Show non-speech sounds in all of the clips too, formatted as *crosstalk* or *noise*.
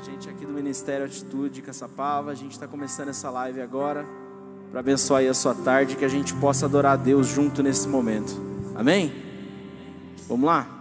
A gente aqui do Ministério Atitude Caçapava, a gente está começando essa live agora para abençoar aí a sua tarde, que a gente possa adorar a Deus junto nesse momento. Amém? Vamos lá?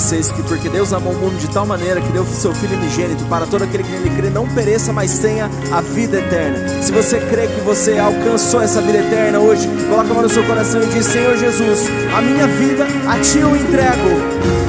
16, que porque Deus amou o mundo de tal maneira que deu seu Filho unigênito para todo aquele que nele crê, não pereça, mas tenha a vida eterna. Se você crê que você alcançou essa vida eterna hoje, coloca a mão no seu coração e diz: Senhor Jesus, a minha vida a Ti eu entrego.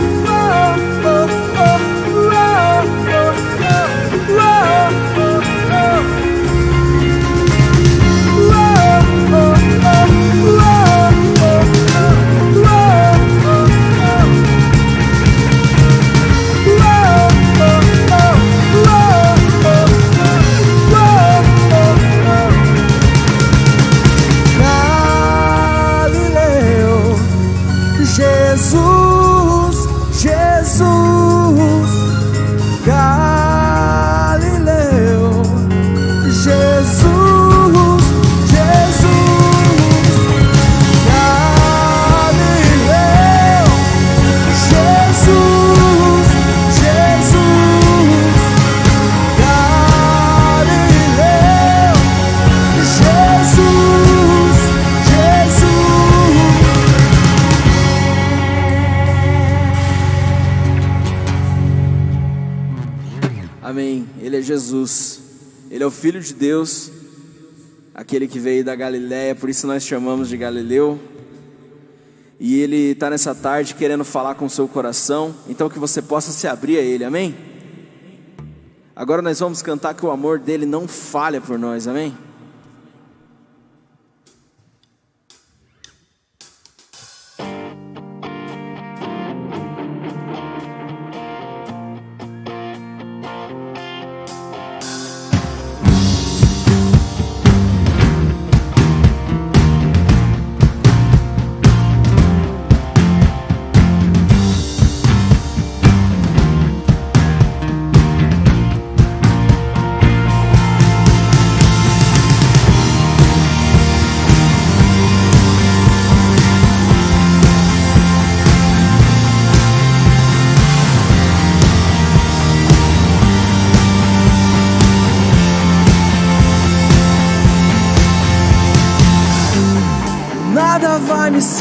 Filho de Deus, aquele que veio da Galiléia, por isso nós chamamos de Galileu. E ele está nessa tarde querendo falar com o seu coração, então que você possa se abrir a ele, amém? Agora nós vamos cantar que o amor dele não falha por nós, amém?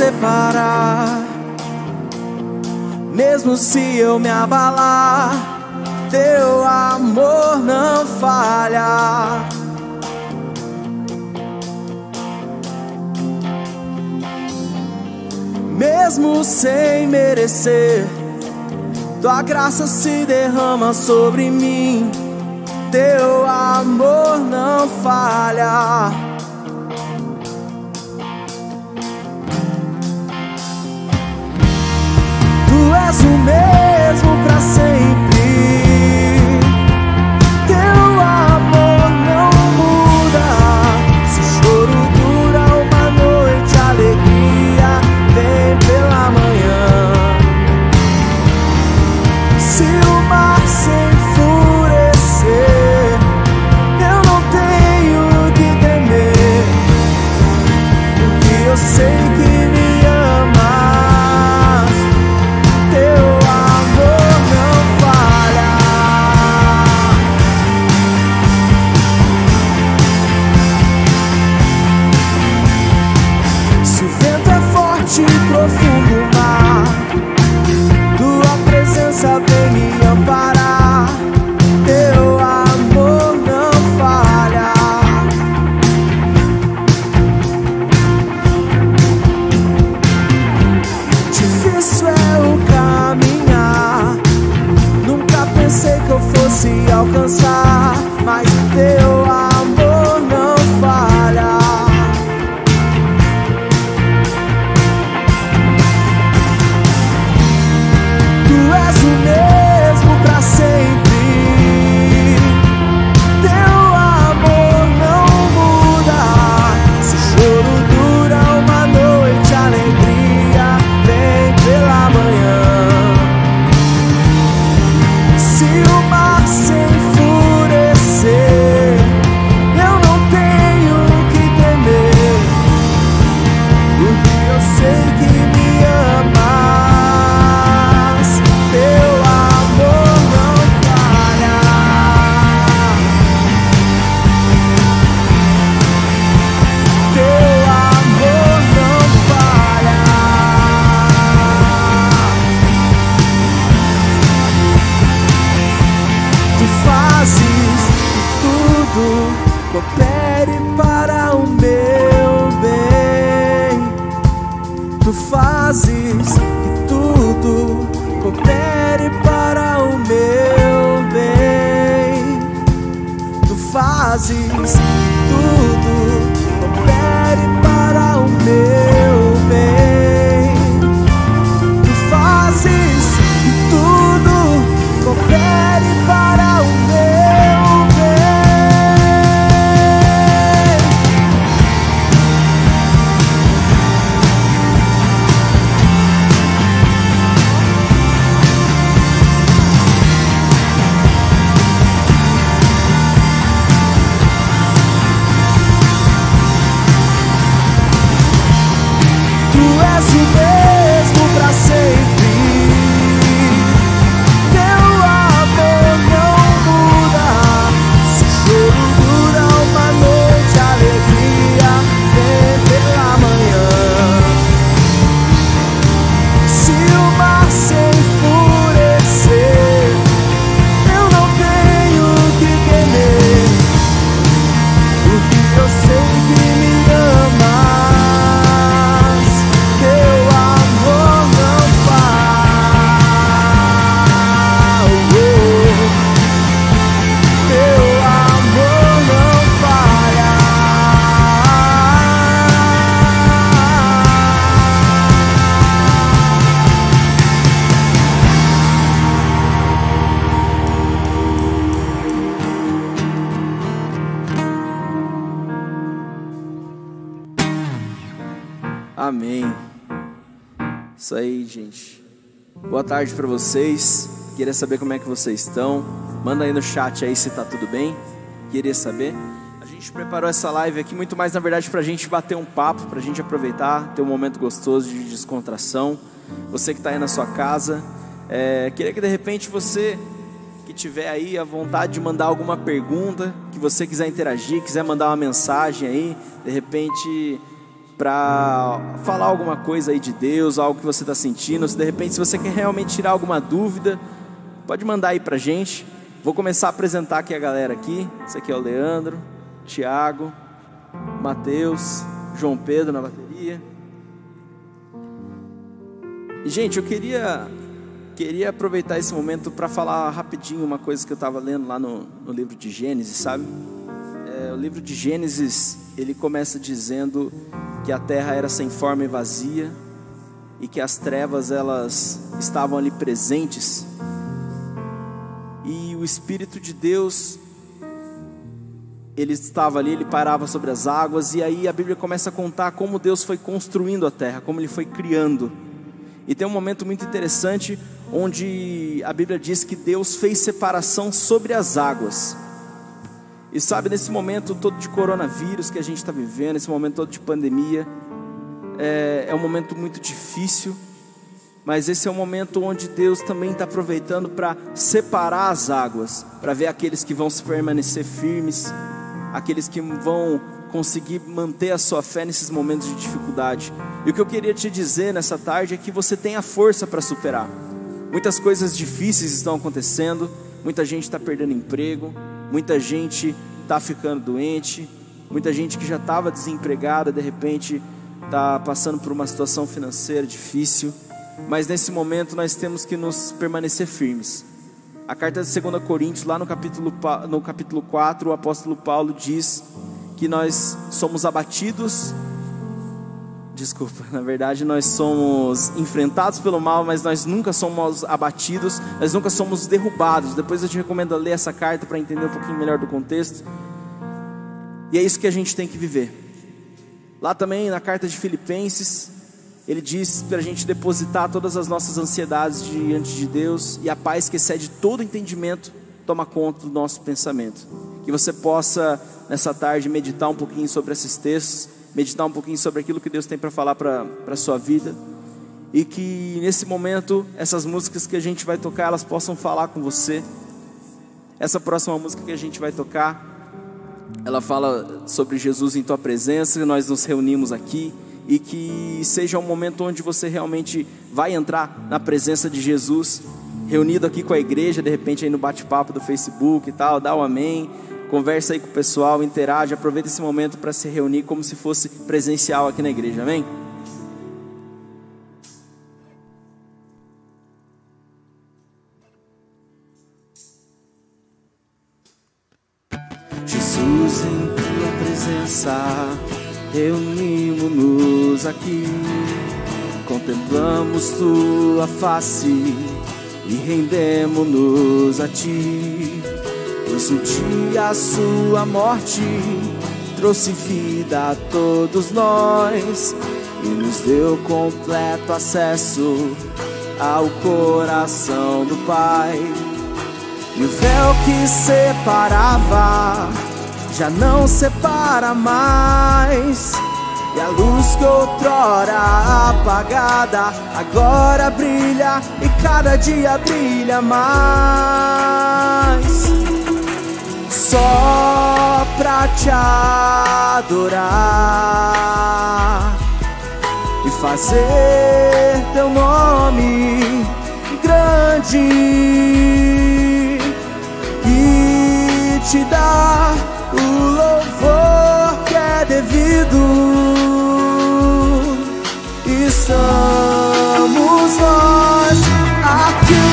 Separar. Mesmo se eu me abalar, teu amor não falha. Mesmo sem merecer, tua graça se derrama sobre mim. Teu amor não falha. És o mesmo para sempre. Tarde para vocês. Queria saber como é que vocês estão. Manda aí no chat aí se tá tudo bem. Queria saber. A gente preparou essa live aqui muito mais, na verdade, para a gente bater um papo, para a gente aproveitar, ter um momento gostoso de descontração. Você que está aí na sua casa, é, queria que de repente você que tiver aí a vontade de mandar alguma pergunta, que você quiser interagir, quiser mandar uma mensagem aí, de repente para falar alguma coisa aí de Deus, algo que você está sentindo, se de repente se você quer realmente tirar alguma dúvida, pode mandar aí para gente. Vou começar a apresentar aqui a galera aqui. Esse aqui é o Leandro, Tiago, Matheus, João Pedro na bateria. E, gente, eu queria queria aproveitar esse momento para falar rapidinho uma coisa que eu estava lendo lá no, no, livro de Gênesis, sabe? O livro de Gênesis ele começa dizendo que a terra era sem forma e vazia e que as trevas elas estavam ali presentes e o Espírito de Deus ele estava ali, ele parava sobre as águas e aí a Bíblia começa a contar como Deus foi construindo a terra, como ele foi criando. E tem um momento muito interessante onde a Bíblia diz que Deus fez separação sobre as águas. E sabe, nesse momento todo de coronavírus que a gente está vivendo, esse momento todo de pandemia, é, é um momento muito difícil, mas esse é um momento onde Deus também está aproveitando para separar as águas, para ver aqueles que vão se permanecer firmes, aqueles que vão conseguir manter a sua fé nesses momentos de dificuldade. E o que eu queria te dizer nessa tarde é que você tem a força para superar. Muitas coisas difíceis estão acontecendo, muita gente está perdendo emprego, muita gente está ficando doente, muita gente que já estava desempregada, de repente está passando por uma situação financeira difícil, mas nesse momento nós temos que nos permanecer firmes. A carta de 2 Coríntios, lá no capítulo, no capítulo 4, o apóstolo Paulo diz que nós somos abatidos. Desculpa, na verdade nós somos enfrentados pelo mal, mas nós nunca somos abatidos, nós nunca somos derrubados. Depois eu te recomendo ler essa carta para entender um pouquinho melhor do contexto. E é isso que a gente tem que viver. Lá também na carta de Filipenses, ele diz para a gente depositar todas as nossas ansiedades diante de Deus e a paz que excede todo entendimento toma conta do nosso pensamento. Que você possa nessa tarde meditar um pouquinho sobre esses textos, meditar um pouquinho sobre aquilo que Deus tem para falar para a sua vida. E que nesse momento essas músicas que a gente vai tocar elas possam falar com você. Essa próxima música que a gente vai tocar, ela fala sobre Jesus em tua presença, e nós nos reunimos aqui. E que seja um momento onde você realmente vai entrar na presença de Jesus, reunido aqui com a igreja, de repente aí no bate-papo do Facebook e tal, dá o um amém, conversa aí com o pessoal, interage, aproveita esse momento para se reunir como se fosse presencial aqui na igreja, amém? Jesus em tua presença reunimos-nos aqui, contemplamos tua face e rendemos-nos a ti. Pois dia a sua morte trouxe vida a todos nós e nos deu completo acesso ao coração do Pai. E o véu que separava já não separa mais. E a luz que outrora apagada agora brilha e cada dia brilha mais. Só pra te adorar e fazer teu nome grande e te dar o louvor que é devido. Estamos nós aqui.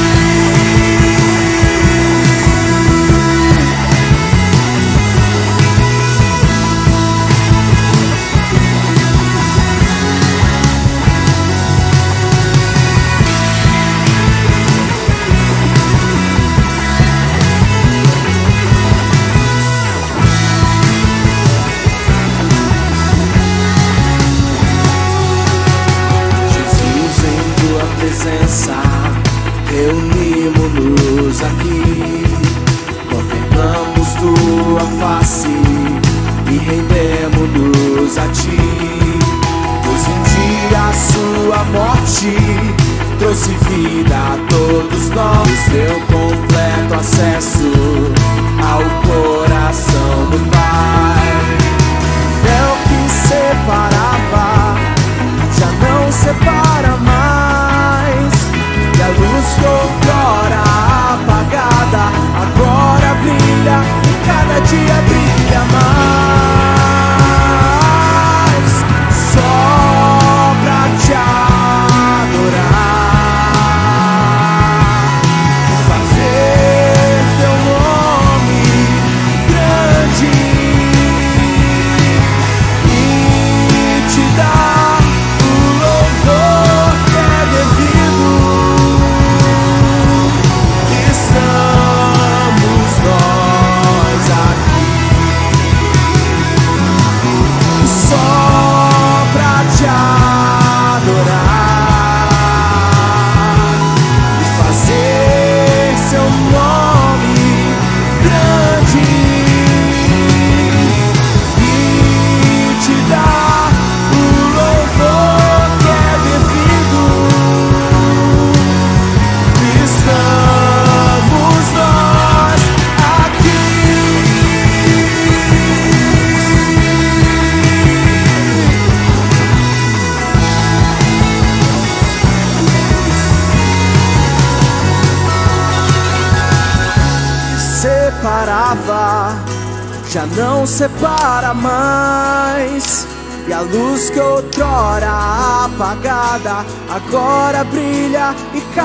presença, reunimos-nos aqui, contemplamos tua face e rendemos-nos a ti. Pois um dia a sua morte trouxe vida a todos nós, deu completo acesso ao coração do Pai. O que separava já não separa luz que outrora apagada agora brilha e cada dia brilha mais. Só pra te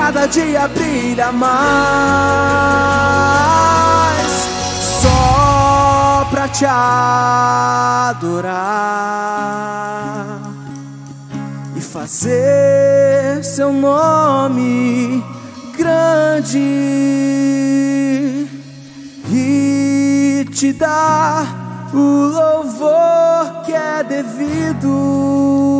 cada dia brilha mais só pra te adorar e fazer seu nome grande e te dar o louvor que é devido.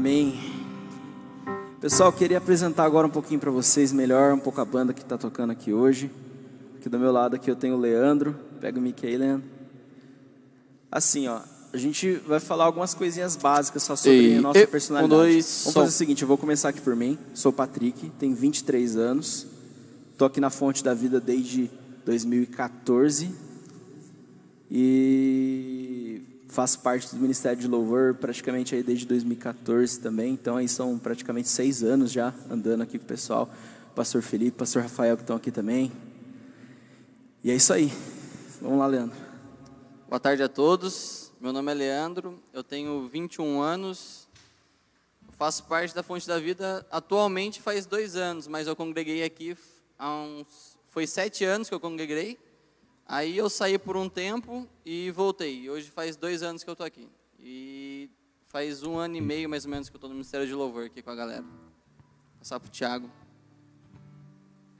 Amém. Pessoal, queria apresentar agora um pouquinho para vocês melhor, um pouco a banda que está tocando aqui hoje. Aqui do meu lado aqui eu tenho o Leandro, pega o Mickey Leandro. Assim, ó, a gente vai falar algumas coisinhas básicas só sobre E- a nossa e- personalidade. um, dois, Vamos som. fazer o seguinte, eu vou começar aqui por mim. Sou o Patrick, tenho 23 anos. Tô aqui na Fonte da Vida desde 2014 e faço parte do Ministério de Louvor praticamente aí desde 2014 também. Então aí são praticamente seis anos já andando aqui com o pessoal. Pastor Felipe, Pastor Rafael que estão aqui também. E é isso aí. Vamos lá, Leandro. Boa tarde a todos. Meu nome é Leandro, eu tenho 21 anos, faço parte da Fonte da Vida atualmente faz dois anos, mas eu congreguei aqui há uns. Foi sete anos que eu congreguei. Aí eu saí por um tempo e voltei. Hoje faz dois anos que eu estou aqui. E faz um ano e meio mais ou menos que eu estou no Ministério de Louvor aqui com a galera. Vou passar pro Thiago.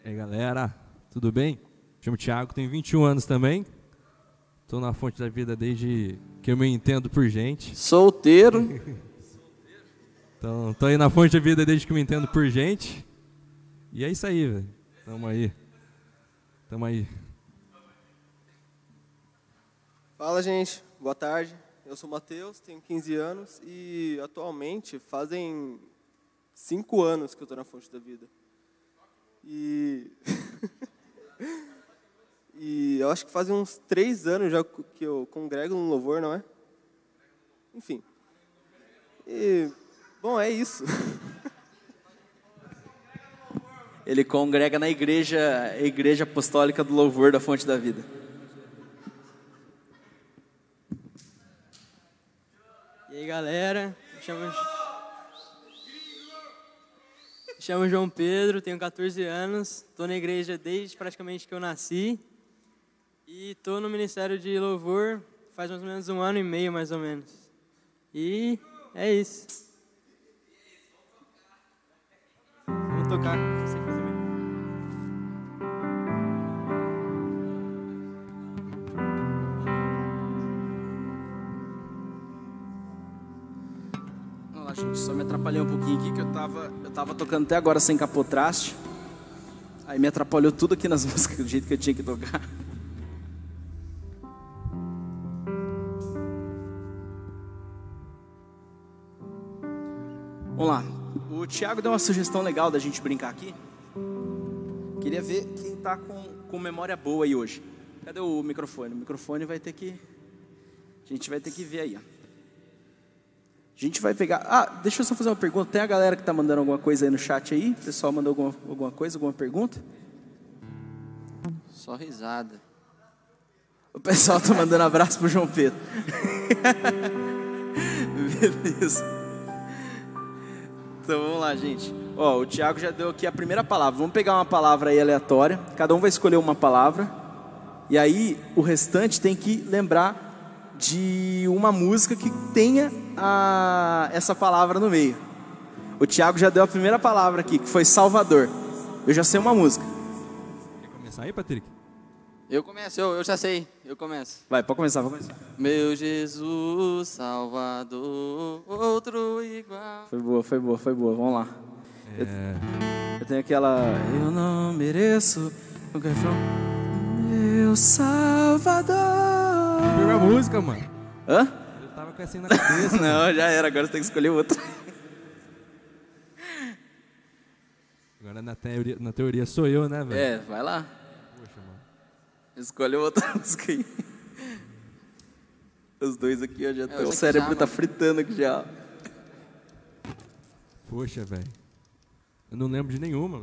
E aí, galera, tudo bem? Chamo Thiago, tenho 21 anos também. Estou na fonte da vida desde que eu me entendo por gente. Solteiro. Então, tô aí na fonte da vida desde que eu me entendo por gente. E é isso aí, velho. Tamo aí. Tamo aí. Fala, gente. Boa tarde. Eu sou o Matheus, tenho 15 anos e atualmente fazem 5 anos que eu estou na Fonte da Vida. E... *laughs* e eu acho que fazem uns 3 anos já que eu congrego no louvor, não é? Enfim. E, bom, é isso. *laughs* Ele congrega na igreja, igreja apostólica do louvor da Fonte da Vida. E aí galera, me chamo, me chamo João Pedro, tenho 14 anos, estou na igreja desde praticamente que eu nasci e estou no Ministério de Louvor faz mais ou menos um ano e meio mais ou menos. E é isso. Vamos tocar, não sei fazer mesmo. Vamos lá, gente, só me atrapalhei um pouquinho aqui que eu tava, eu tava tocando até agora sem capotraste. Aí me atrapalhou tudo aqui nas *laughs* músicas do jeito que eu tinha que tocar. Vamos lá. O Thiago deu uma sugestão legal da gente brincar aqui. Queria ver quem tá com, com memória boa aí hoje. Cadê o microfone? O microfone vai ter que. A gente vai ter que ver aí, ó. A gente vai pegar. Ah, deixa eu só fazer uma pergunta. Tem a galera que tá mandando alguma coisa aí no chat aí? O pessoal mandou alguma, alguma coisa, alguma pergunta? Só risada. O pessoal tá mandando abraço pro João Pedro. *laughs* Beleza. Então vamos lá, gente. Ó, o Thiago já deu aqui a primeira palavra. Vamos pegar uma palavra aí aleatória. Cada um vai escolher uma palavra. E aí o restante tem que lembrar de uma música que tenha a, essa palavra no meio. O Thiago já deu a primeira palavra aqui, que foi Salvador. Eu já sei uma música. Quer começar aí, Patrick? Eu começo, eu, eu já sei, eu começo. Vai, pode começar, pode começar. Meu Jesus, Salvador, outro igual. Foi boa, foi boa, foi boa. Vamos lá. É, Eu tenho aquela. Eu não mereço. É o refrão? Meu Salvador. pegou a música, mano. Hã? Eu tava com essa aí na cabeça. *laughs* Não, já era. Agora você tem que escolher outra. Agora na teoria, na teoria sou eu, né, velho? É, vai lá. Poxa, mano. Escolhe outra *laughs* música aí. Os dois aqui, ó, já tá- já o cérebro água. tá fritando aqui já. Poxa, velho. Eu não lembro de nenhuma.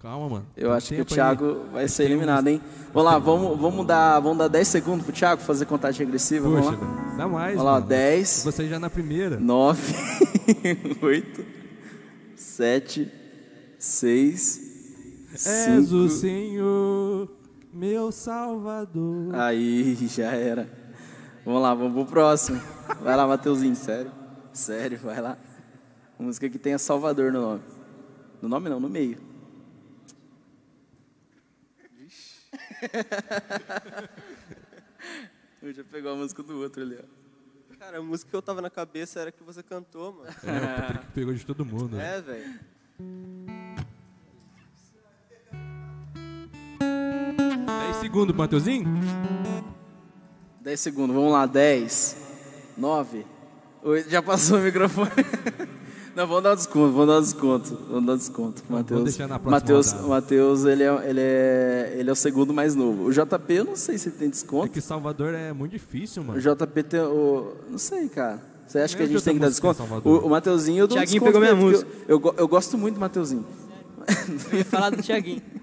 Calma, mano. Eu Tem acho que o tempo aí. Thiago vai ser eliminado, hein? Vamos lá, vamos, vamos, dar, vamos dar 10 segundos pro Thiago fazer contagem regressiva. Poxa, vamos lá. dá mais, Vamos lá, mano. 10, Você já na primeira. 9, 8, 7, 6, És o 5. Senhor, meu Salvador. Aí, já era. Vamos lá, vamos pro próximo. Vai lá, Mateuzinho, sério. Sério, vai lá. Música que tenha Salvador no nome. No nome não, no meio. Eu *laughs* já pegou a música do outro ali, ó. Cara, a música que eu tava na cabeça era que você cantou, mano. É, pegou de todo mundo. né? É, velho. 10 segundos Mateuzinho. 10 segundos, vamos lá, 10, 9, 8, já passou o microfone. *laughs* Não, vamos dar um desconto, vamos dar um desconto, vamos dar um desconto. Matheus, deixar na próxima Matheus. Matheus ele, é, ele, é, ele é o segundo mais novo. O JP, eu não sei se tem É desconto. que Salvador é muito difícil, O mano. JP tem o... Não sei, cara. Você acha que a gente tem que dar música desconto? O, o Mateuzinho eu dou Thiaguinho desconto pegou minha porque Eu, eu, eu gosto muito do Mateuzinho. Eu ia falar do Thiaguinho. *laughs*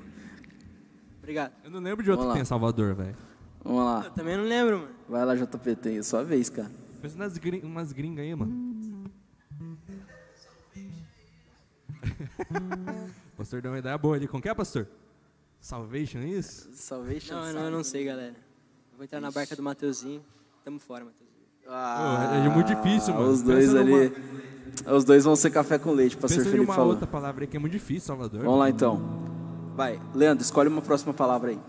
Obrigado. Eu não lembro de outro que tem Salvador, velho. Vamos lá. Eu também não lembro, mano. Vai lá, JP, tem a sua vez, cara. Pensa nas gring, umas gringas aí, mano. *laughs* pastor deu uma ideia boa ali. Com que é, pastor? Salvation, é isso? Salvation. Não, não, eu não sei, galera. Eu vou entrar na barca do Mateuzinho. Tamo fora, Mateuzinho. Ah, Pô, é muito difícil, mano. Os dois Pensa ali. numa- Os dois vão ser café com leite, pastor Pensa em Felipe uma falou. outra palavra aí que é muito difícil, Salvador. Vamos lá então. Vai, Leandro, escolhe uma próxima palavra aí.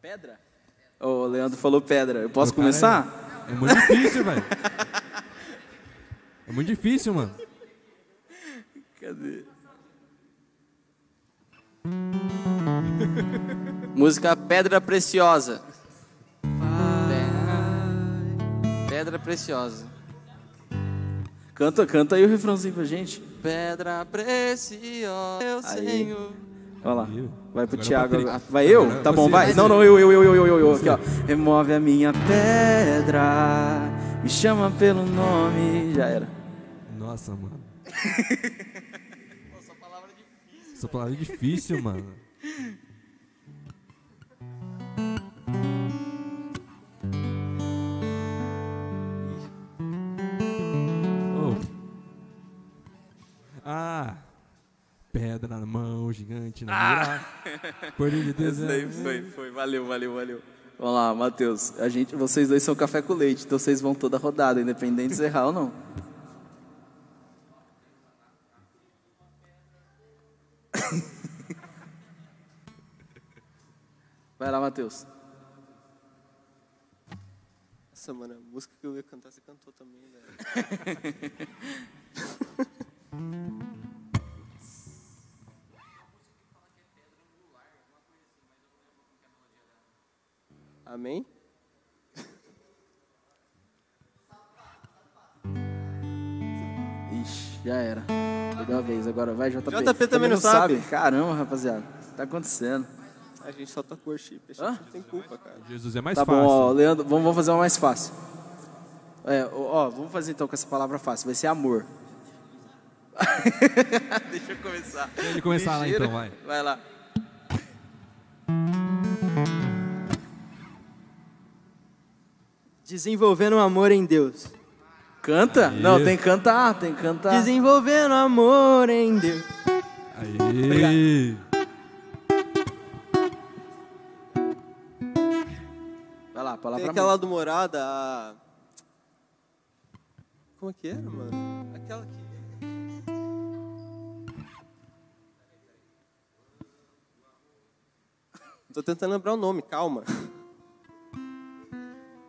Pedra? O Leandro falou pedra. Eu posso cara começar? É, é muito difícil, velho. É muito difícil, mano. Cadê? Música Pedra Preciosa. Pe- Pedra Preciosa. Canta, canta aí o refrãozinho pra gente. Pedra preciosa, meu Aí. Senhor. Vai lá. Vai pro agora Thiago. Vai eu? Agora Tá bom, vai. Não, não, eu, eu, eu, eu, eu, eu. Aqui, ó. Remove a minha pedra. Me chama pelo nome. Já era. Nossa, mano. *laughs* Essa palavra é difícil, mano. Ah, pedra na mão, gigante na mira. Poder de Deus Esse daí é... foi, foi. Valeu, valeu, valeu. Vamos lá, Matheus. A gente, vocês dois são café com leite, então vocês vão toda rodada, independente se errar ou não. *laughs* Vai lá, Matheus. Nossa, mano, a música que eu ia cantar, você cantou também, velho. *laughs* Amém? Ixi, já era. Perdeu a vez. Agora vai, JP. JP também não sabe. Caramba, rapaziada. Tá acontecendo. A gente só tá worship, a gente Hã? não tem culpa, cara. Jesus é mais Tá fácil. bom, ó, Leandro, vamos, vamos fazer uma mais fácil. É, ó, vamos fazer então com essa palavra fácil. Vai ser amor. *laughs* Deixa eu começar. Deixa ele começar lá então, vai. Vai lá. Desenvolvendo amor em Deus. Canta? Aí. Não, tem que cantar, tem que cantar. Desenvolvendo amor em Deus. Aí. Vai lá, palavra Tem aquela do Morada, a... Como é que era, mano? Aquela que... Tô tentando lembrar o nome, calma.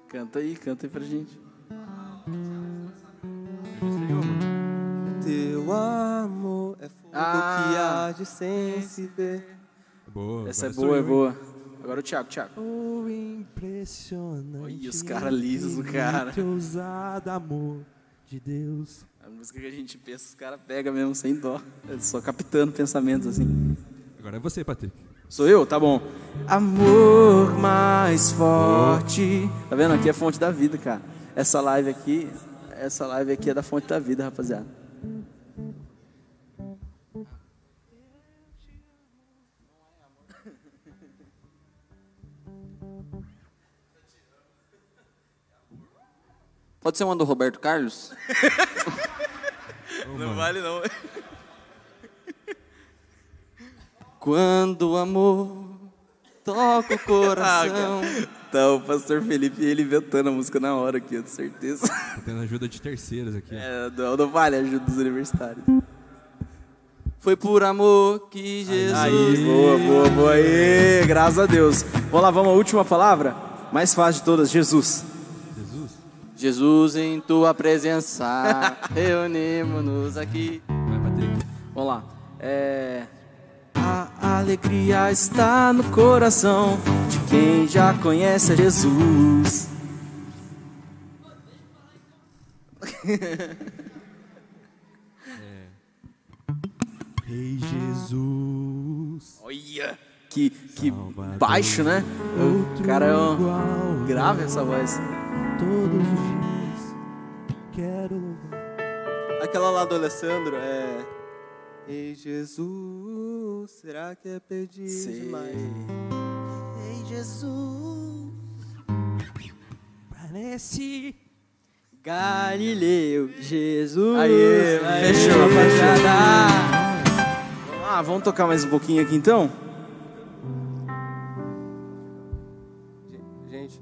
Canta aí, canta aí pra gente. Teu amor é fogo Ah. que arde sem se ver. Boa. Essa é boa, é boa. Agora o Thiago, Thiago. O impressionante. Olha os cara lisos, cara. ousado amor de Deus. A música que a gente pensa, os caras pegam mesmo sem dó. É Só captando pensamentos assim. Agora é você, Patrick. Sou eu? Tá bom. Amor mais forte. Tá vendo? Aqui é a fonte da vida, cara. Essa live aqui, essa live aqui é da fonte da vida, rapaziada. Pode ser uma do Roberto Carlos? *laughs* não vale não. *laughs* Quando o amor toca o *laughs* coração. Então, o pastor Felipe, ele inventando a música na hora aqui, eu tenho certeza. Tô *laughs* tendo ajuda de terceiros aqui. É, não, não vale a ajuda dos universitários. Foi por amor que Jesus. Aí, boa, boa, boa. Aí, graças a Deus. Vamos lá, vamos à última palavra? Mais fácil de todas, Jesus. Jesus? Jesus, em tua presença, *laughs* reunimos-nos aqui. Vai, Patrick. Vamos lá. É... A alegria está no coração de quem já conhece a Jesus. *laughs* Rei Jesus. Olha! Que, que baixo, né? O cara é um... grave essa voz. Todos os dias quero louvar. Aquela lá do Alessandro é. Ei Jesus, será que é pedir Sei. demais? Ei Jesus. Parece. Galileu, Jesus. Aê, Aê, fechou, rapaziada. Vamos lá, vamos tocar mais um pouquinho aqui então? Gente,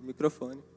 o microfone.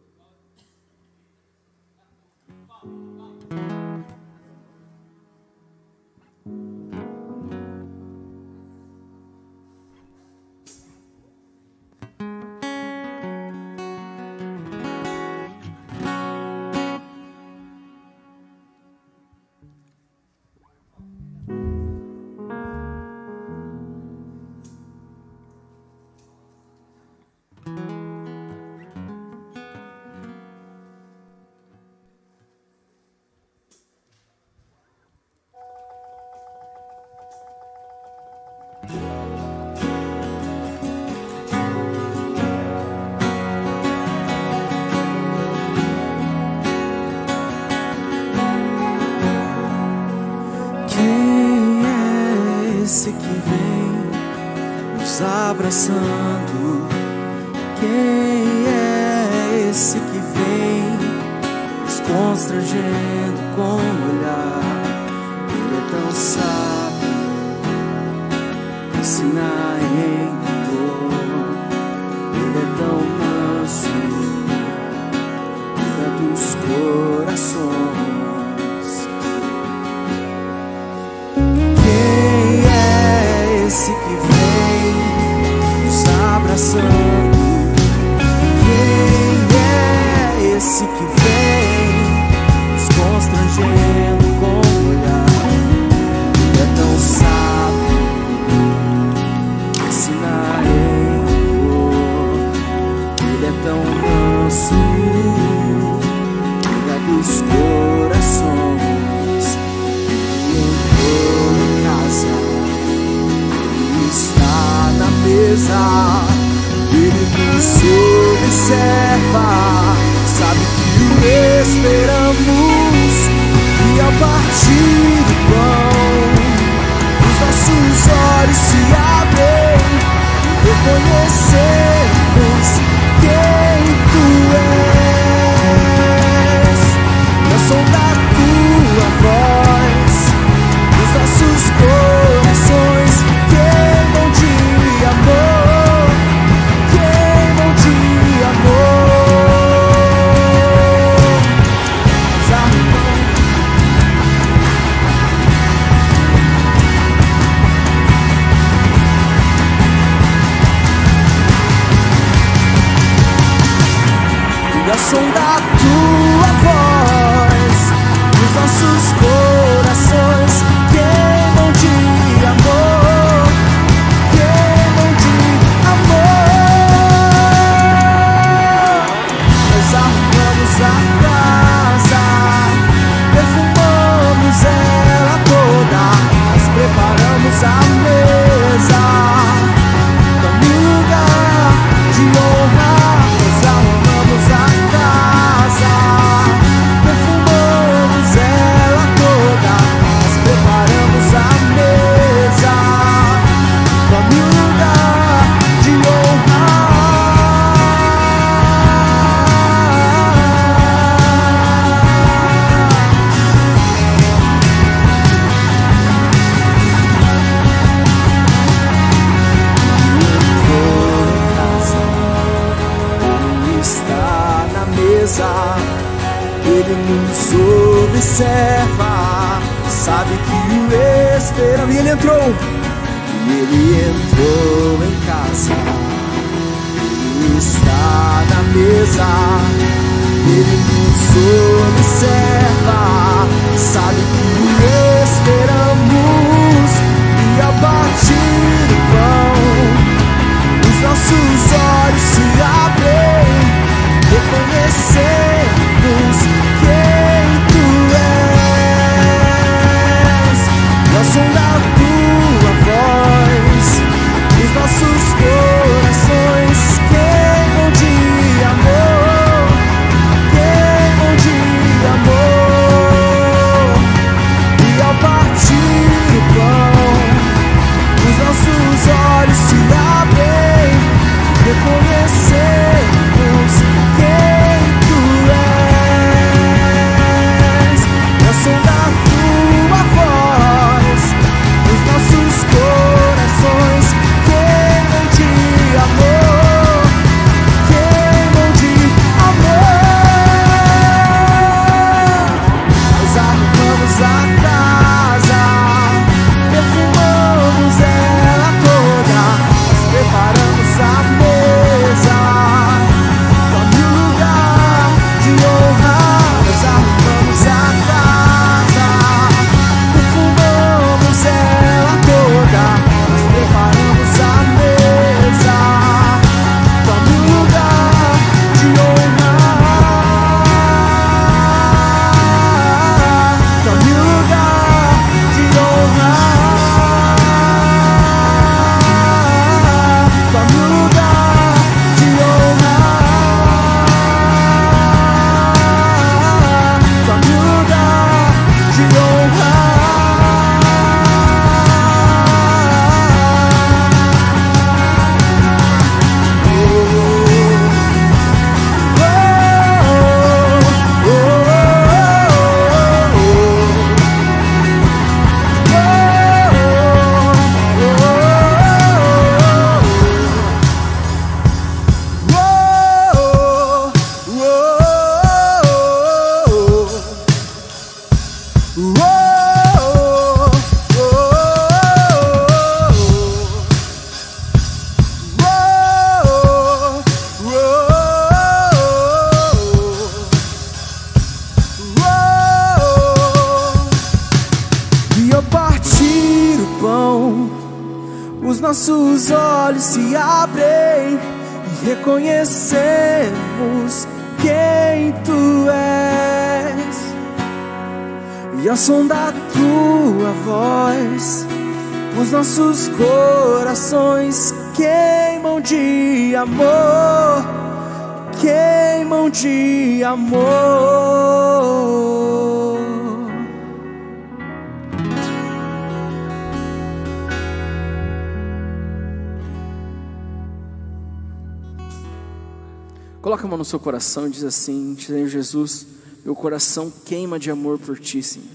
seu coração e diz assim: Senhor Jesus, meu coração queima de amor por ti, Senhor.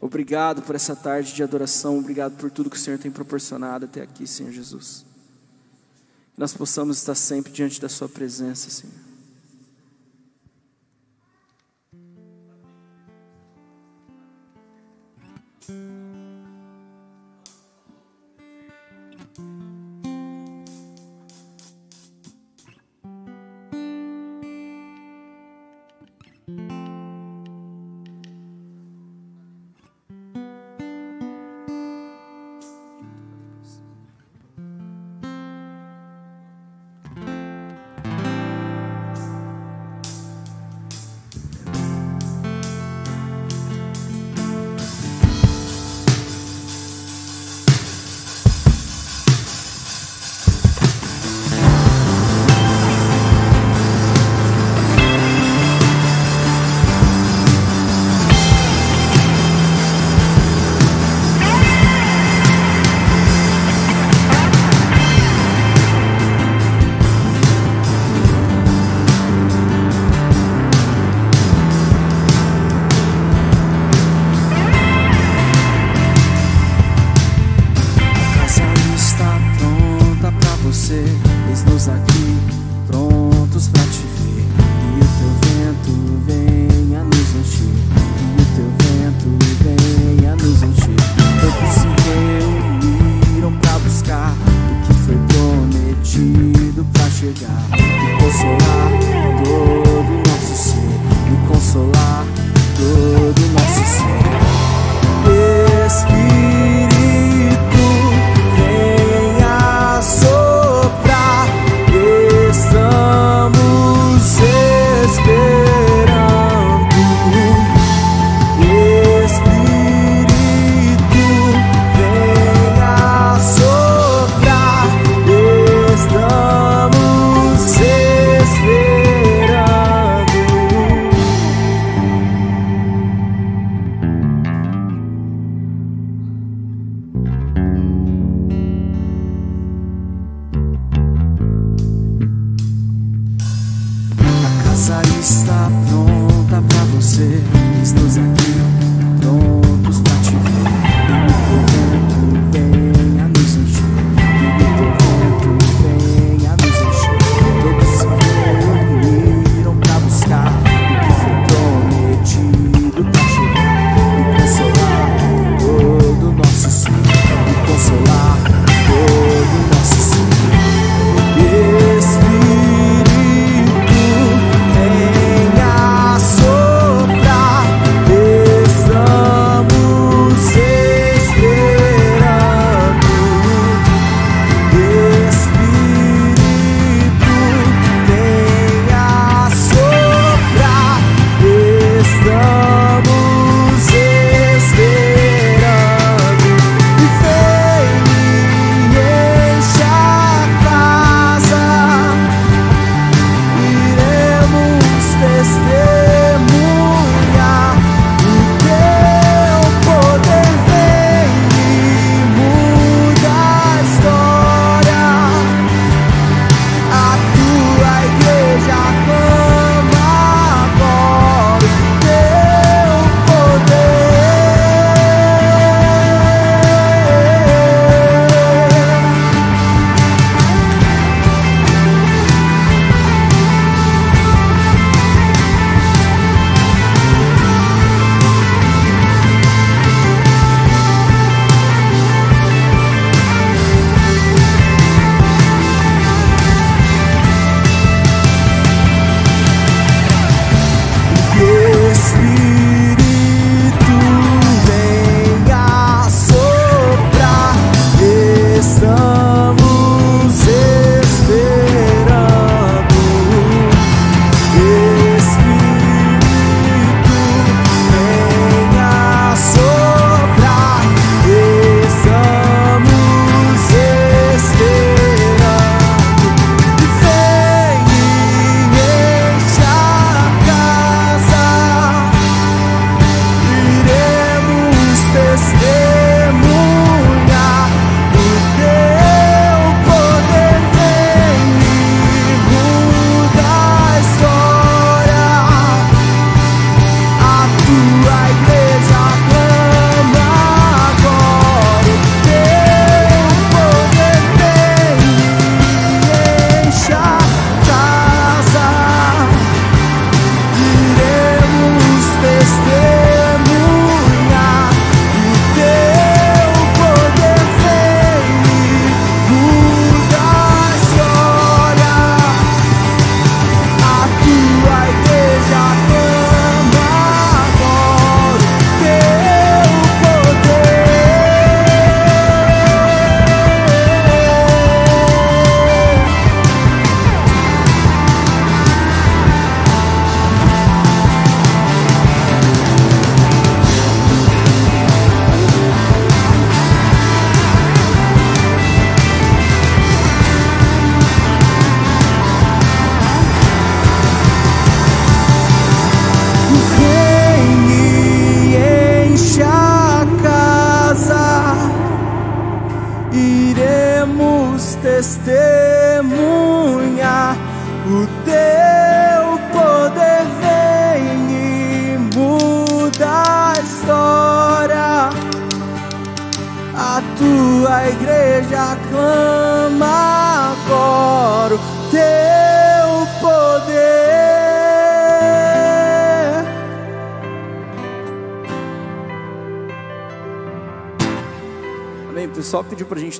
Obrigado por essa tarde de adoração, obrigado por tudo que o Senhor tem proporcionado até aqui, Senhor Jesus. Que nós possamos estar sempre diante da Sua presença, Senhor.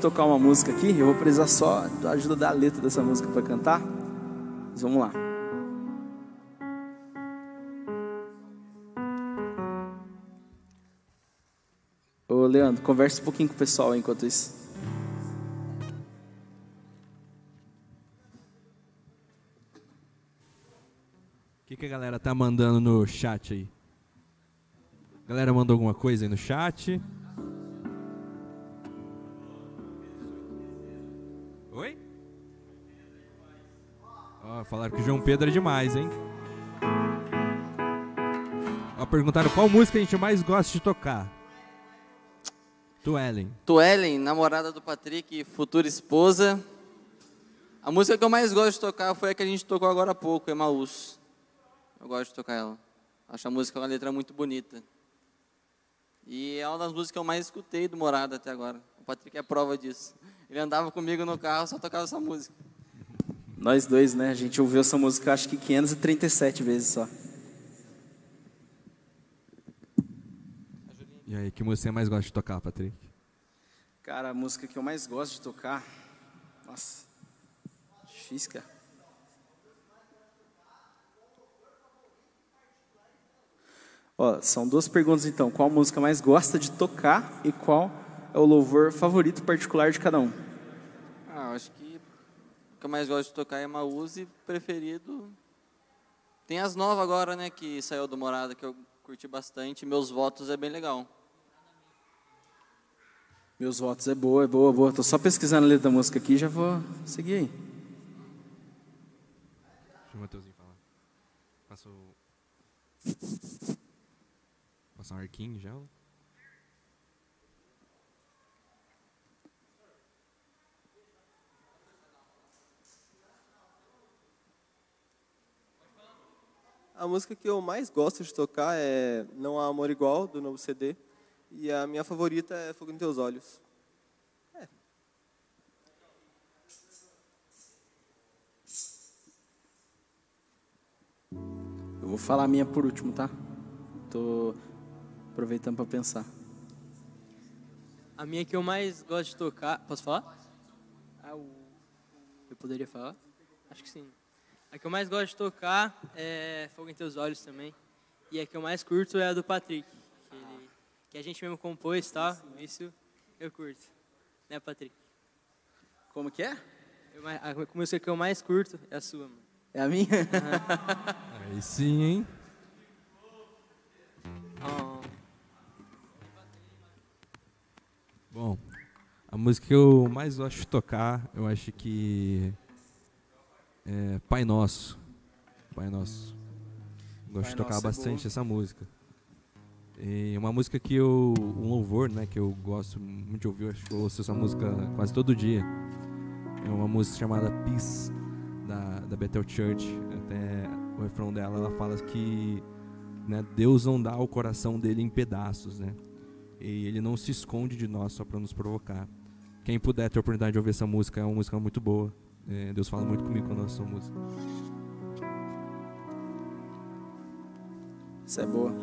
Tocar uma música aqui. Eu vou precisar só da ajuda da letra dessa música para cantar. Mas vamos lá. Ô Leandro, conversa um pouquinho com o pessoal enquanto isso. O que, que a galera tá mandando no chat aí? A galera mandou alguma coisa aí no chat? Pedro é demais, hein? Ó, perguntaram qual música a gente mais gosta de tocar. Tu, Ellen. Tuellen, namorada do Patrick, futura esposa. A música que eu mais gosto de tocar foi a que a gente tocou agora há pouco, Emaús. Eu gosto de tocar ela. Acho a música uma letra muito bonita. E é uma das músicas que eu mais escutei do Morada até agora. O Patrick é prova disso. Ele andava comigo no carro, só tocava essa música. Nós dois, né? A gente ouviu essa música acho que 537 vezes só. E aí, que música você mais gosta de tocar, Patrick? Cara, a música que eu mais gosto de tocar. Nossa. Difícil, cara. Ó, são duas perguntas então. Qual música mais gosta de tocar e qual é o louvor favorito particular de cada um? Ah, eu acho que o que eu mais gosto de tocar é Maúse, preferido. Tem as novas agora, né, que saiu do Morada, que eu curti bastante. Meus votos é bem legal. Meus votos é boa, é boa, boa. Tô só pesquisando a letra da música aqui, já vou seguir aí. Deixa o Mateuzinho falar. Passa o... Passar um arquinho já? A música que eu mais gosto de tocar é Não Há Amor Igual, do novo CD. E a minha favorita é Fogo nos Teus Olhos. Eu vou falar a minha por último, tá? Tô aproveitando para pensar. A minha que eu mais gosto de tocar. Posso falar? Ah, o... Eu poderia falar? Acho que sim. A que eu mais gosto de tocar é Fogo em Teus Olhos também. E a que eu mais curto é a do Patrick. Que, ele... que a gente mesmo compôs e tal. Isso eu curto. Né, Patrick? Como que é? Eu, a música que eu mais curto é a sua, mano. É a minha? *laughs* Aí sim, hein? Oh. Bom, a música que eu mais gosto de tocar, eu acho que é Pai Nosso. Pai Nosso. Gosto Pai de tocar é bastante boa. essa música. E uma música que eu. Um louvor, né? Que eu gosto muito de ouvir, acho que eu ouço essa música quase todo dia. É uma música chamada Peace, da, da Bethel Church. Até o refrão dela, ela fala que né, Deus não dá o coração dele em pedaços, né? E ele não se esconde de nós só para nos provocar. Quem puder ter a oportunidade de ouvir essa música, é uma música muito boa. É, Deus fala muito comigo quando eu essa música. Isso é boa.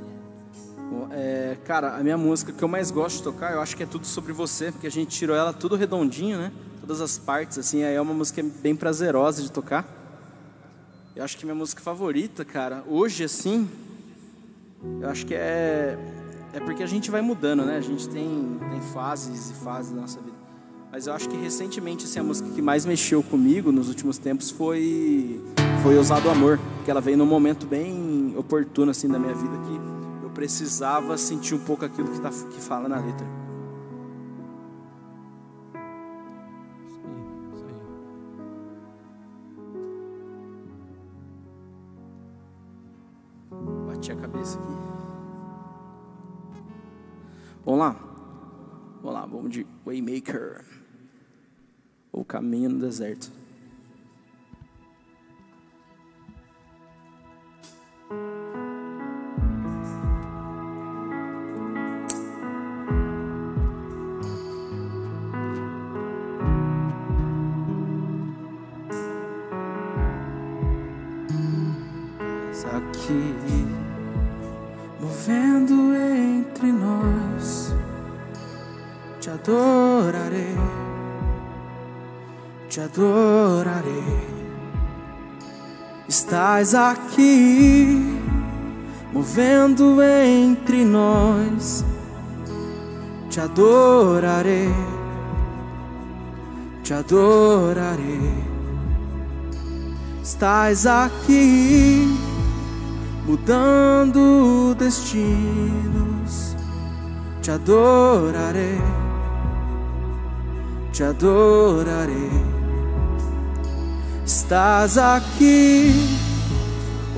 Bom, é, cara, a minha música que eu mais gosto de tocar, eu acho que é tudo sobre você, porque a gente tirou ela tudo redondinho, né? Todas as partes, assim, aí é uma música bem prazerosa de tocar. Eu acho que minha música favorita, cara, hoje, assim, eu acho que é. É porque a gente vai mudando, né? A gente tem, tem fases e fases da nossa vida. Mas eu acho que recentemente, assim, a música que mais mexeu comigo nos últimos tempos foi. Foi Ousado Amor, que ela veio num momento bem oportuno, assim, da minha vida, que eu precisava sentir um pouco aquilo que, tá, que fala na letra. Isso aí, isso aí. Bati a cabeça aqui. Vamos lá. Vamos lá, vamos de Waymaker. O caminho no deserto. Te adorarei. Estás aqui, movendo entre nós, te adorarei, te adorarei. Estás aqui, mudando destinos. Te adorarei, te adorarei estás aqui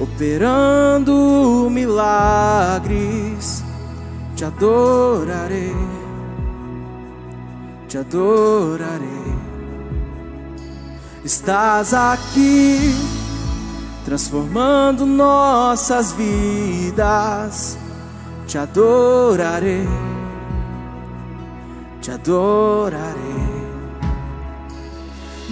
operando milagres. Te adorarei, te adorarei. Estás aqui transformando nossas vidas. Te adorarei, te adorarei.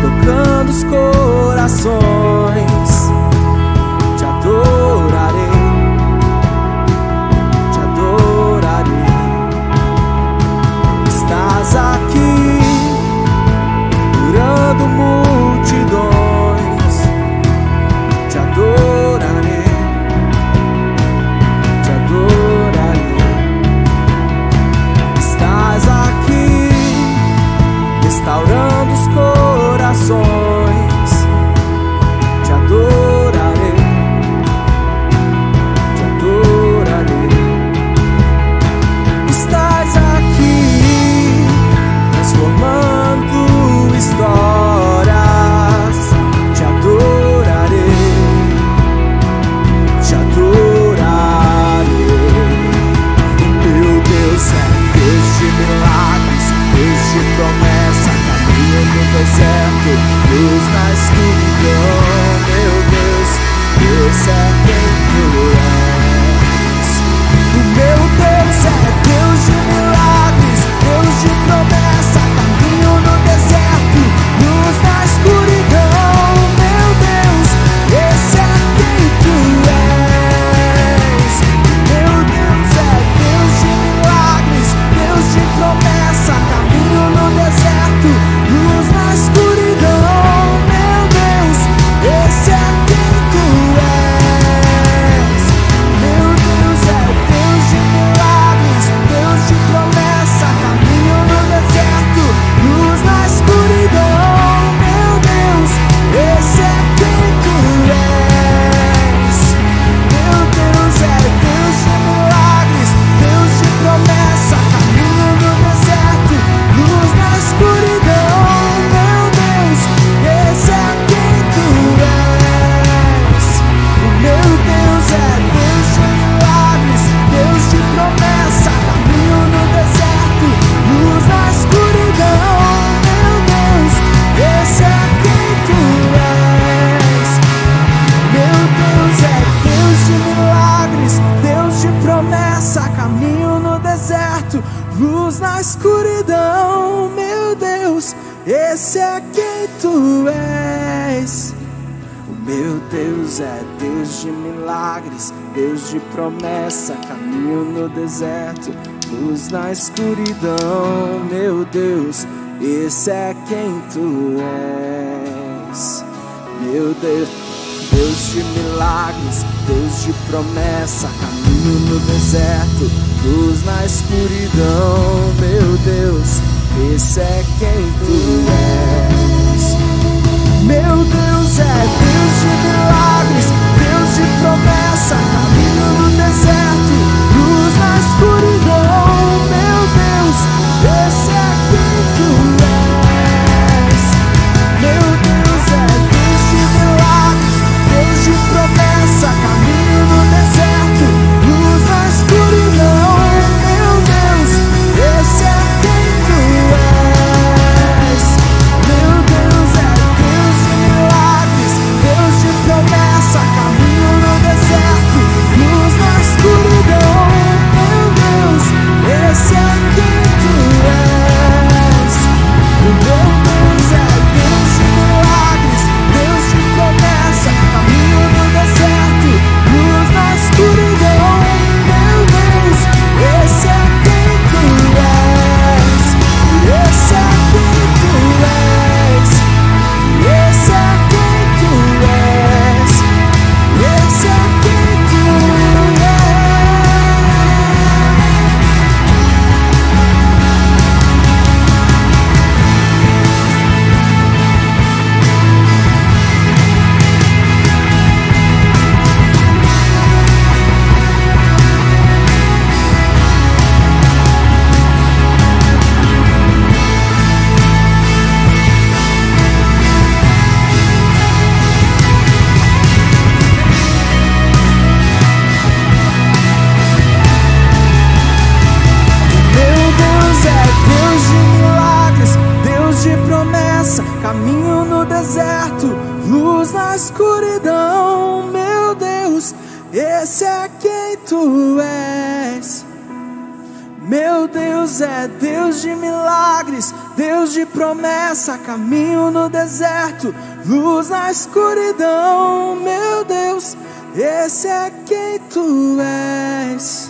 tocando os corações. Luz na escuridão, meu Deus, Deus é Deus de milagres, Deus de promessa, caminho no deserto, luz na escuridão, meu Deus, esse é quem tu és, meu Deus. Deus de milagres, Deus de promessa, caminho no deserto, luz na escuridão, meu Deus, esse é quem tu és. Meu Deus é Deus de milagres promessa, caminho no deserto, luz na escuridão. luz na escuridão, meu Deus, esse é quem tu és. Meu Deus é Deus de milagres, Deus de promessa, caminho no deserto, luz na escuridão, meu Deus, esse é quem tu és.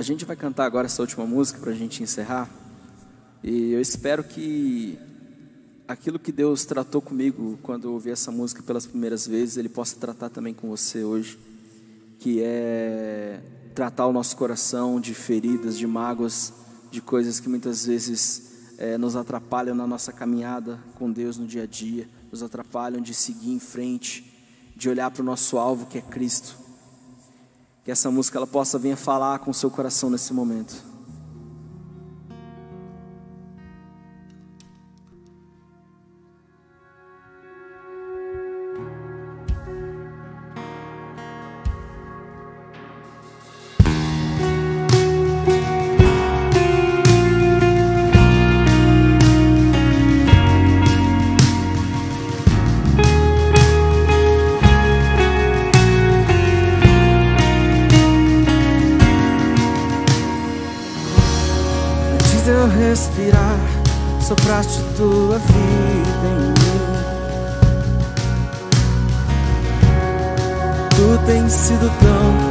A gente vai cantar agora essa última música para a gente encerrar. E eu espero que aquilo que Deus tratou comigo quando eu ouvi essa música pelas primeiras vezes, Ele possa tratar também com você hoje que é tratar o nosso coração de feridas, de mágoas, de coisas que muitas vezes é, nos atrapalham na nossa caminhada com Deus no dia a dia, nos atrapalham de seguir em frente, de olhar para o nosso alvo que é Cristo. Que essa música ela possa vir falar com o seu coração nesse momento. Tens sido tão,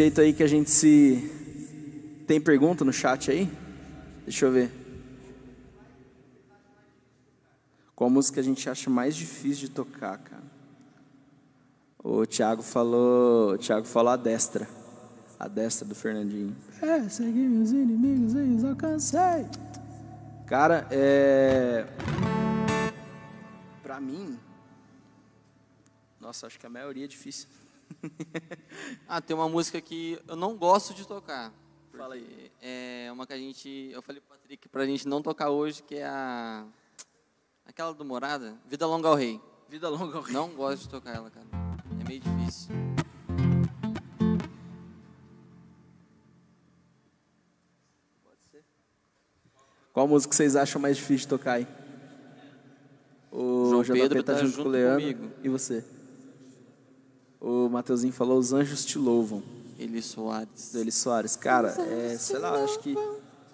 jeito aí que a gente se. Tem pergunta no chat aí? Deixa eu ver. Qual música a gente acha mais difícil de tocar, cara? O Thiago falou. O Thiago falou a destra. A destra do Fernandinho. É, segui meus inimigos e os alcancei. Cara, é. Pra mim. Nossa, acho que a maioria é difícil. *laughs* Ah, tem uma música que eu não gosto de tocar. Fala aí. É uma que a gente. Eu falei pro Patrick pra gente não tocar hoje, que é a. Aquela do Morada, Vida Longa ao Rei. Vida longa ao rei. Não gosto de tocar ela, cara. É meio difícil. Qual música vocês acham mais difícil de tocar aí? O João JP Pedro tá tá junto com junto o Leandro. comigo. E você? O Mateuzinho falou Os Anjos Te Louvam, Eli Soares. do Eli Soares. Cara, é, sei lá, acho que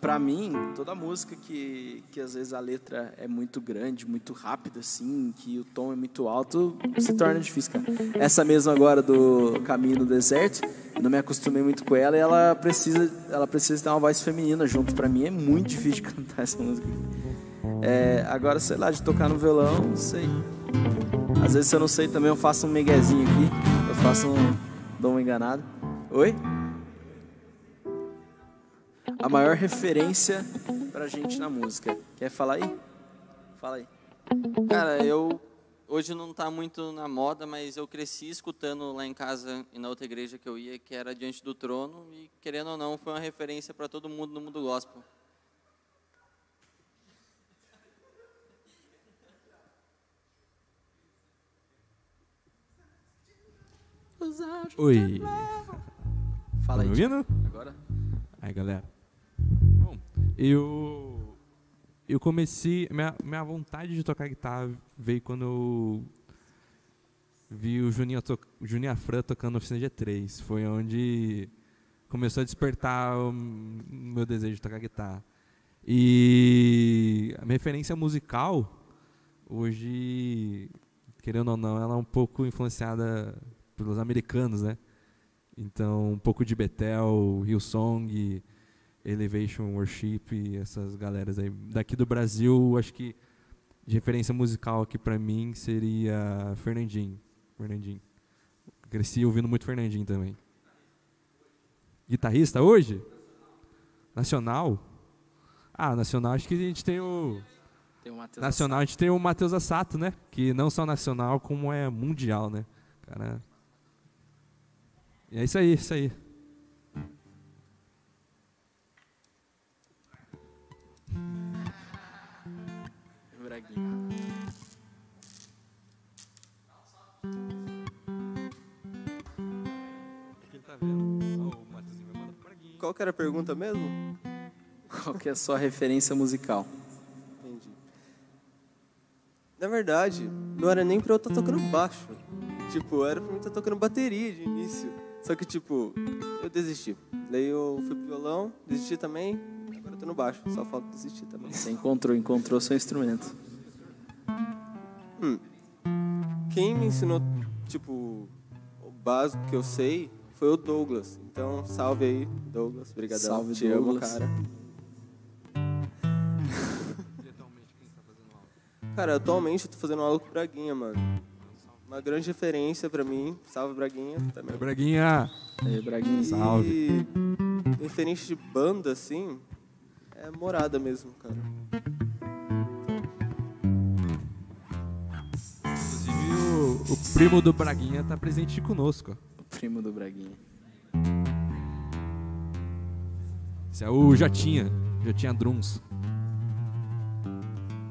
pra mim, toda música que, que às vezes a letra é muito grande, muito rápida, assim, que o tom é muito alto, se torna difícil, cara. Essa mesma agora do Caminho no Deserto, eu não me acostumei muito com ela e ela precisa, ela precisa ter uma voz feminina junto. Pra mim é muito *laughs* difícil de cantar essa música. É, agora, sei lá, de tocar no violão, não sei. Às vezes, se eu não sei também, eu faço um meguezinho aqui. Faço um. dou uma enganada. Oi? A maior referência pra gente na música. Quer falar aí? Fala aí. Cara, eu. Hoje não tá muito na moda, mas eu cresci escutando lá em casa e na outra igreja que eu ia, que era Diante do Trono, e querendo ou não, foi uma referência para todo mundo no mundo gospel. Oi. Fala Tá aí. me ouvindo? Agora? Aí, galera. Bom, eu eu comecei minha, minha vontade de tocar guitarra veio quando eu vi o Juninho, to, Juninho Afran tocando na oficina G3. Foi onde começou a despertar o meu desejo de tocar guitarra. E a minha referência musical hoje, querendo ou não, ela é um pouco influenciada pelos americanos, né? Então, um pouco de Bethel, Hillsong, Elevation Worship, essas galeras aí. Daqui do Brasil, acho que de referência musical aqui pra mim seria Fernandinho. Fernandinho. Cresci ouvindo muito Fernandinho também. Guitarrista hoje? Nacional? Ah, nacional acho que a gente tem o. Tem o Matheus Nacional a gente tem o Matheus Assato, né? Que não só nacional, como é mundial, né? Cara. É isso aí, é isso aí. Qual que era a pergunta mesmo? Qual que é a sua referência musical? Entendi. Na verdade, não era nem pra eu estar tocando baixo. Tipo, era pra mim estar tocando bateria de início. Só que, tipo, eu desisti. Daí eu fui pro violão, desisti também. Agora eu tô no baixo, só falta desistir também. Você encontrou, encontrou seu instrumento. Quem me ensinou, tipo, o básico que eu sei foi o Douglas. Então, salve aí, Douglas. Obrigadão. Salve, Te amo, Douglas. cara. *laughs* Cara, atualmente eu tô fazendo aula com o Braguinha, mano. Uma grande referência pra mim. Salve, Braguinha. Também. Braguinha! Aí, Braguinha. Salve. E referente de banda, assim, é morada mesmo, cara. Inclusive, o, o primo do Braguinha tá presente conosco. O primo do Braguinha. Esse é o Jotinha. Jotinha Drums.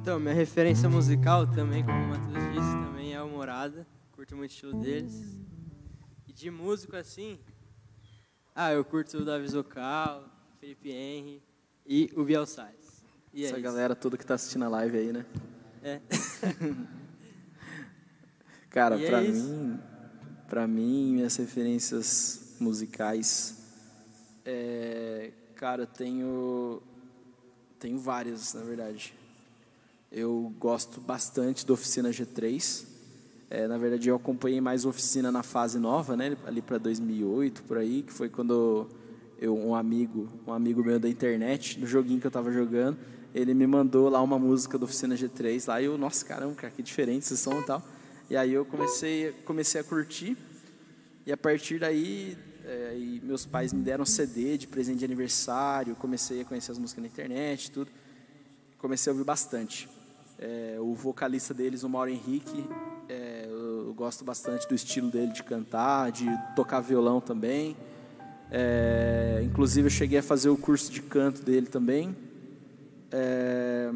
Então, minha referência musical também, como o Matheus disse, também é o Morada. Curto muito o estilo deles. E de músico assim, ah, eu curto o Davi Zocal, Felipe Henry e o Biel Sais. E é Essa isso. galera toda que tá assistindo a live aí, né? É. *laughs* Cara, E é pra isso. mim, pra mim, minhas referências musicais, é, cara, tenho, tenho várias, na verdade. Eu gosto bastante da Oficina G3. É, na verdade, eu acompanhei mais Oficina na fase nova, né, ali para 2008, por aí, que foi quando eu, um amigo, um amigo meu da internet, no joguinho que eu tava jogando, ele me mandou lá uma música da Oficina G3, lá e eu, nossa, caramba, cara, que diferente esse som e tal. E aí eu comecei, comecei a curtir, e a partir daí, é, meus pais me deram CD de presente de aniversário, comecei a conhecer as músicas na internet, tudo. Comecei a ouvir bastante. É, o vocalista deles, o Mauro Henrique, eu, gosto bastante do estilo dele de cantar, de tocar violão também. É, inclusive, eu cheguei a fazer o curso de canto dele também. É,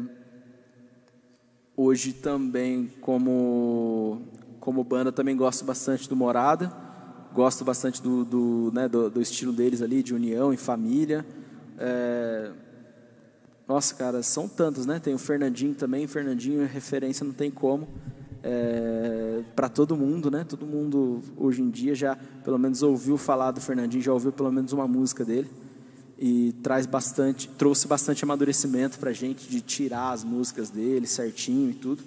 hoje também, como, como banda, também gosto bastante do Morada. Gosto bastante do, do, né, do, do estilo deles ali, de união e família. É, nossa, cara, são tantos, né? Tem o Fernandinho também. Fernandinho é referência, não tem como. É, para todo mundo, né? Todo mundo hoje em dia já, pelo menos, ouviu falar do Fernandinho, já ouviu pelo menos uma música dele e traz bastante, trouxe bastante amadurecimento pra gente de tirar as músicas dele certinho e tudo.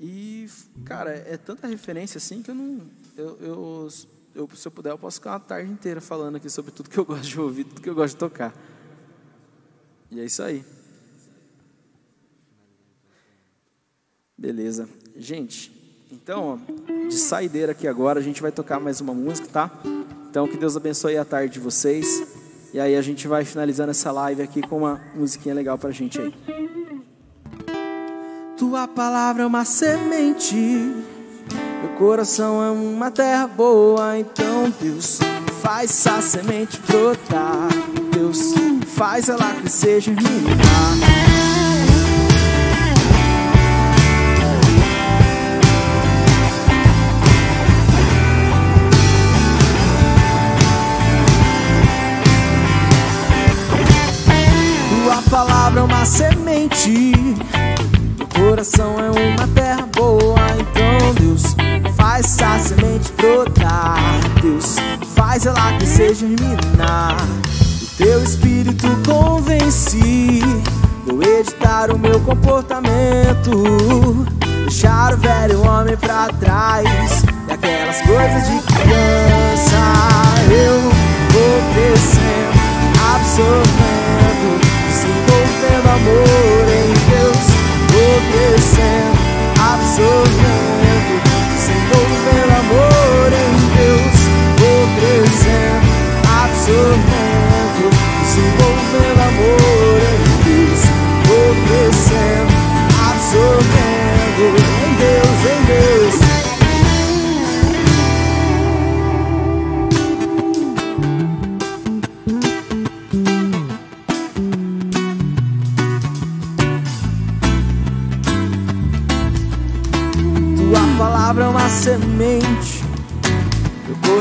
E, cara, é tanta referência assim que eu não. Eu, eu, eu, se eu puder, eu posso ficar uma tarde inteira falando aqui sobre tudo que eu *laughs* gosto de ouvir, tudo que eu gosto de tocar. E é isso aí. Beleza. Gente, então, de saideira aqui agora, a gente vai tocar mais uma música, tá? Então, que Deus abençoe a tarde de vocês. E aí a gente vai finalizando essa live aqui com uma musiquinha legal pra gente aí. Tua palavra é uma semente, meu coração é uma terra boa. Então, Deus, faz essa semente brotar. Deus, faz ela crescer, germinar. Uma semente, meu coração é uma terra boa. Então, Deus, faz essa semente brotar. Deus, faz ela crescer, germinar. O teu espírito convence, eu editar o meu comportamento. Deixar o velho homem pra trás e aquelas coisas de criança. Eu vou crescendo, absorvendo, amor em Deus. Vou crescendo, absorvendo, desenvolvendo amor em Deus. Vou crescendo, absorvendo, desenvolvendo amor em Deus. Vou crescendo, absorvendo em Deus, em Deus.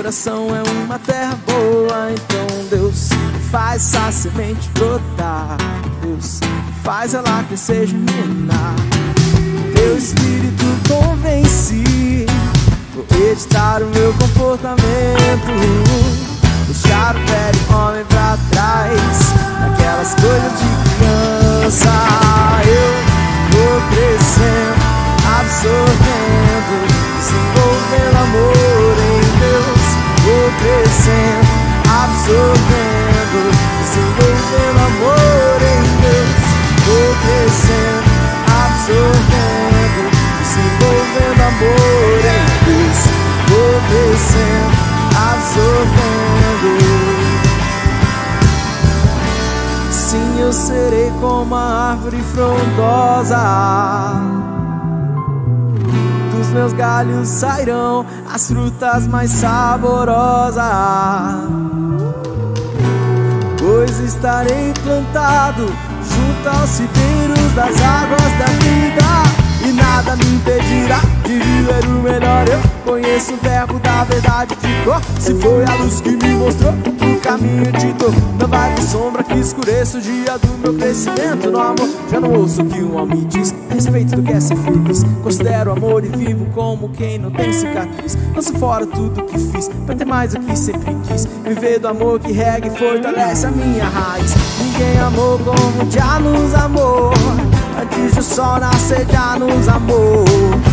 Coração é uma terra boa. Então, Deus, faz essa semente brotar. Deus faz ela crescer, germinar. Teu espírito convence. Vou editar o meu comportamento. Deixar o velho homem pra trás. Daquelas coisas de criança. Eu vou crescendo, absorvendo, desenvolvendo amor. Vou crescendo, absorvendo, desenvolvendo amor em Deus. Vou crescendo, absorvendo, desenvolvendo amor em Deus. Vou crescendo, absorvendo. Sim, eu serei como a árvore frondosa. Meus galhos sairão as frutas mais saborosas. Pois estarei plantado junto aos ribeiros das águas da vida. Nada me impedirá de viver o melhor. Eu conheço o verbo da verdade de cor. Se foi a luz que me mostrou o caminho de dor, não vai ter sombra que escureça o dia do meu crescimento no amor. Já não ouço o que um homem diz a respeito do que é ser feliz. Considero o amor e vivo como quem não tem cicatriz. Lanço fora tudo que fiz pra ter mais do que sempre quis. Viver do amor que rega e fortalece a minha raiz. Ninguém amou como já nos amou. Antes do sol nascer já nos amou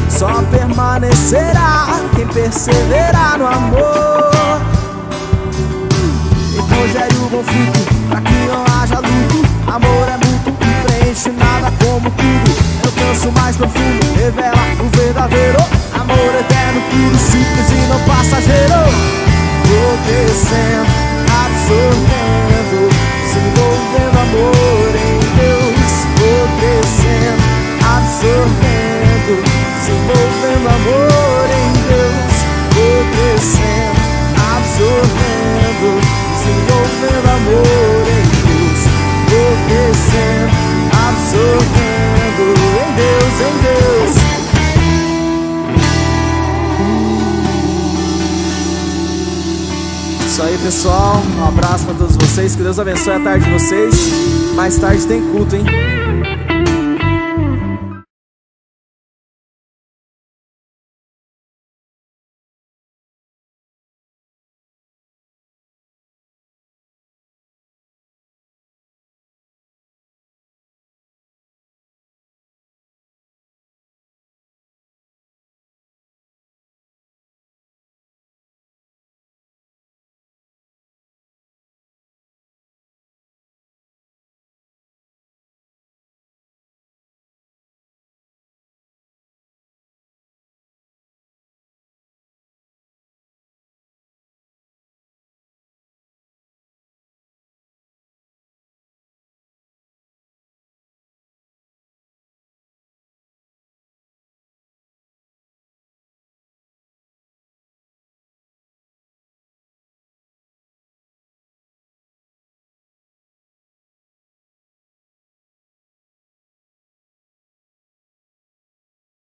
Só permanecerá quem perseverar no amor. Então gere o bom fruto pra que não haja luto. Amor é muito que preenche nada como tudo. Eu canso mais profundo, revela o verdadeiro. Amor eterno, puro, simples e não passageiro. Vou crescendo, absorvendo Desenvolvendo amor absorvendo Desenvolvendo amor em Deus Vou crescendo, absorvendo Desenvolvendo amor em Deus Vou crescendo, absorvendo Em Deus, em Deus Isso aí, pessoal. Um abraço para todos vocês. Que Deus abençoe a tarde de vocês. Mais tarde tem culto, hein?